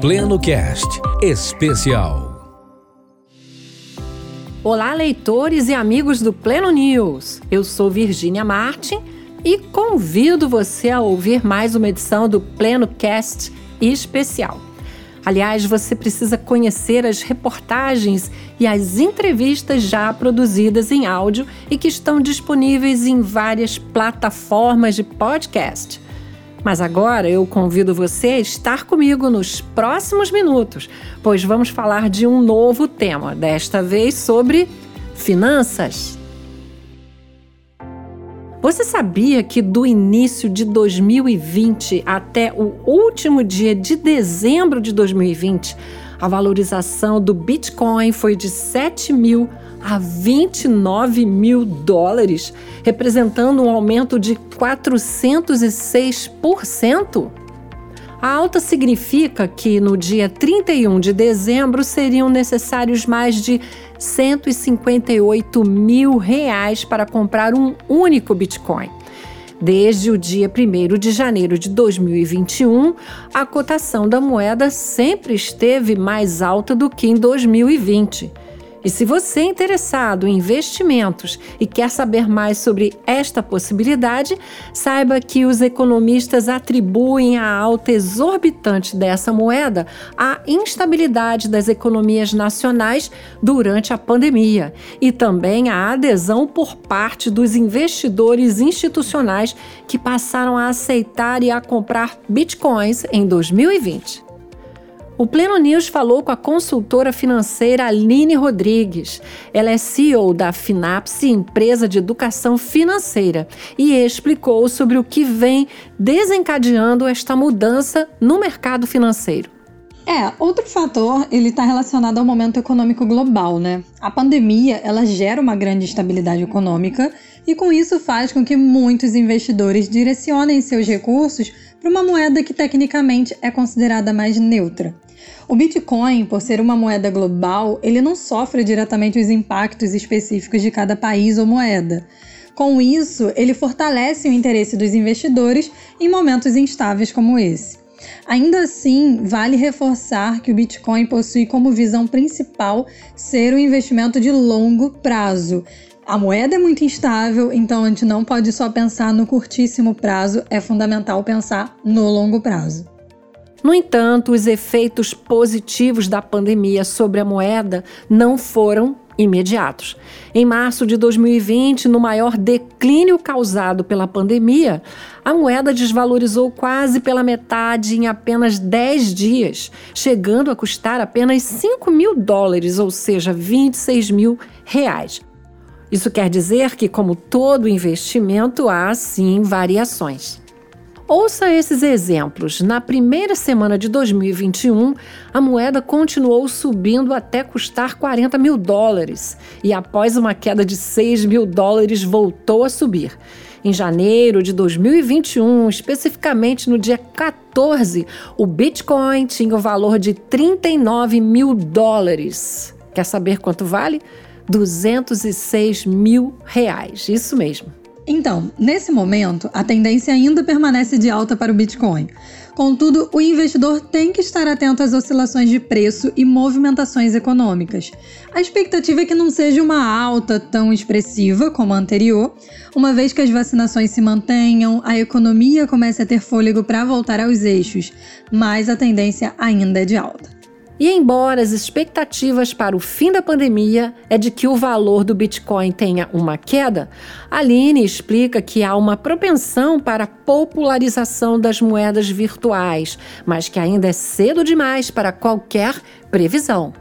Pleno Cast Especial. Olá, leitores e amigos do Pleno News. Eu sou Virgínia Martin e convido você a ouvir mais uma edição do Pleno Cast Especial. Aliás, você precisa conhecer as reportagens e as entrevistas já produzidas em áudio e que estão disponíveis em várias plataformas de podcast. Mas agora eu convido você a estar comigo nos próximos minutos, pois vamos falar de um novo tema, desta vez sobre finanças. Você sabia que do início de 2020 até o último dia de dezembro de 2020, a valorização do Bitcoin foi de 7 mil a 29 mil dólares, representando um aumento de 406%. A alta significa que no dia 31 de dezembro seriam necessários mais de 158 mil reais para comprar um único Bitcoin. Desde o dia 1 de janeiro de 2021, a cotação da moeda sempre esteve mais alta do que em 2020. E se você é interessado em investimentos e quer saber mais sobre esta possibilidade, saiba que os economistas atribuem a alta exorbitante dessa moeda à instabilidade das economias nacionais durante a pandemia e também à adesão por parte dos investidores institucionais que passaram a aceitar e a comprar bitcoins em 2020. O Pleno News falou com a consultora financeira Aline Rodrigues. Ela é CEO da Finapse, empresa de educação financeira, e explicou sobre o que vem desencadeando esta mudança no mercado financeiro. É, outro fator, ele está relacionado ao momento econômico global, né? A pandemia, ela gera uma grande instabilidade econômica e com isso faz com que muitos investidores direcionem seus recursos para uma moeda que tecnicamente é considerada mais neutra. O Bitcoin, por ser uma moeda global, ele não sofre diretamente os impactos específicos de cada país ou moeda. Com isso, ele fortalece o interesse dos investidores em momentos instáveis como esse. Ainda assim, vale reforçar que o Bitcoin possui como visão principal ser um investimento de longo prazo. A moeda é muito instável, então a gente não pode só pensar no curtíssimo prazo, é fundamental pensar no longo prazo. No entanto, os efeitos positivos da pandemia sobre a moeda não foram imediatos. Em março de 2020, no maior declínio causado pela pandemia, a moeda desvalorizou quase pela metade em apenas 10 dias, chegando a custar apenas 5 mil dólares, ou seja, 26 mil reais. Isso quer dizer que, como todo investimento, há sim variações. Ouça esses exemplos. Na primeira semana de 2021, a moeda continuou subindo até custar 40 mil dólares e, após uma queda de 6 mil dólares, voltou a subir. Em janeiro de 2021, especificamente no dia 14, o Bitcoin tinha o valor de 39 mil dólares. Quer saber quanto vale? 206 mil reais. Isso mesmo. Então, nesse momento, a tendência ainda permanece de alta para o Bitcoin. Contudo, o investidor tem que estar atento às oscilações de preço e movimentações econômicas. A expectativa é que não seja uma alta tão expressiva como a anterior, uma vez que as vacinações se mantenham, a economia comece a ter fôlego para voltar aos eixos, mas a tendência ainda é de alta. E embora as expectativas para o fim da pandemia é de que o valor do Bitcoin tenha uma queda, Aline explica que há uma propensão para a popularização das moedas virtuais, mas que ainda é cedo demais para qualquer previsão.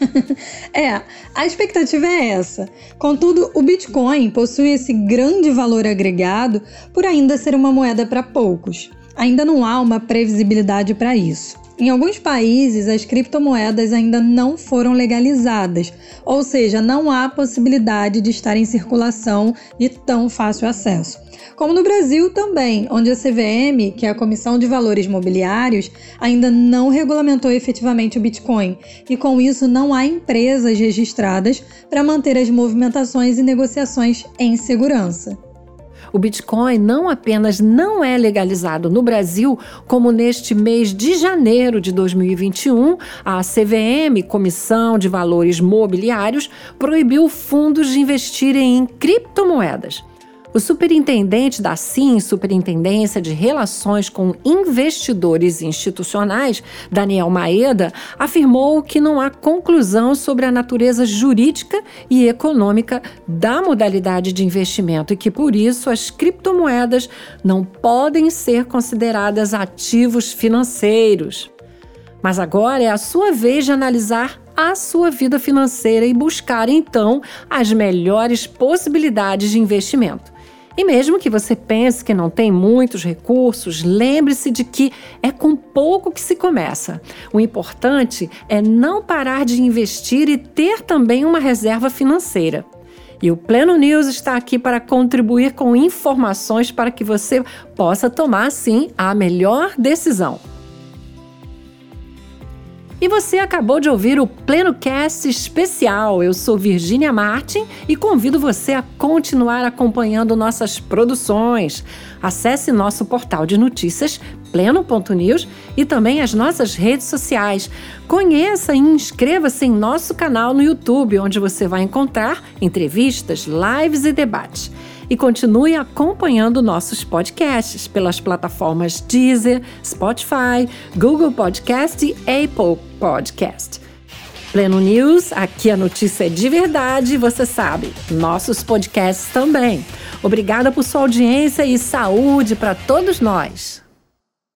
é, a expectativa é essa. Contudo, o Bitcoin possui esse grande valor agregado por ainda ser uma moeda para poucos. Ainda não há uma previsibilidade para isso. Em alguns países, as criptomoedas ainda não foram legalizadas, ou seja, não há possibilidade de estar em circulação de tão fácil acesso. Como no Brasil também, onde a CVM, que é a Comissão de Valores Mobiliários, ainda não regulamentou efetivamente o Bitcoin, e com isso não há empresas registradas para manter as movimentações e negociações em segurança. O Bitcoin não apenas não é legalizado no Brasil, como neste mês de janeiro de 2021, a CVM, Comissão de Valores Mobiliários, proibiu fundos de investirem em criptomoedas. O superintendente da SIM, Superintendência de Relações com Investidores Institucionais, Daniel Maeda, afirmou que não há conclusão sobre a natureza jurídica e econômica da modalidade de investimento e que, por isso, as criptomoedas não podem ser consideradas ativos financeiros. Mas agora é a sua vez de analisar a sua vida financeira e buscar então as melhores possibilidades de investimento. E mesmo que você pense que não tem muitos recursos, lembre-se de que é com pouco que se começa. O importante é não parar de investir e ter também uma reserva financeira. E o Pleno News está aqui para contribuir com informações para que você possa tomar, sim, a melhor decisão. E você acabou de ouvir o Pleno Cast especial. Eu sou Virginia Martin e convido você a continuar acompanhando nossas produções. Acesse nosso portal de notícias pleno.news e também as nossas redes sociais. Conheça e inscreva-se em nosso canal no YouTube, onde você vai encontrar entrevistas, lives e debates e continue acompanhando nossos podcasts pelas plataformas Deezer, Spotify, Google Podcast e Apple Podcast. Pleno News, aqui a notícia é de verdade, você sabe. Nossos podcasts também. Obrigada por sua audiência e saúde para todos nós.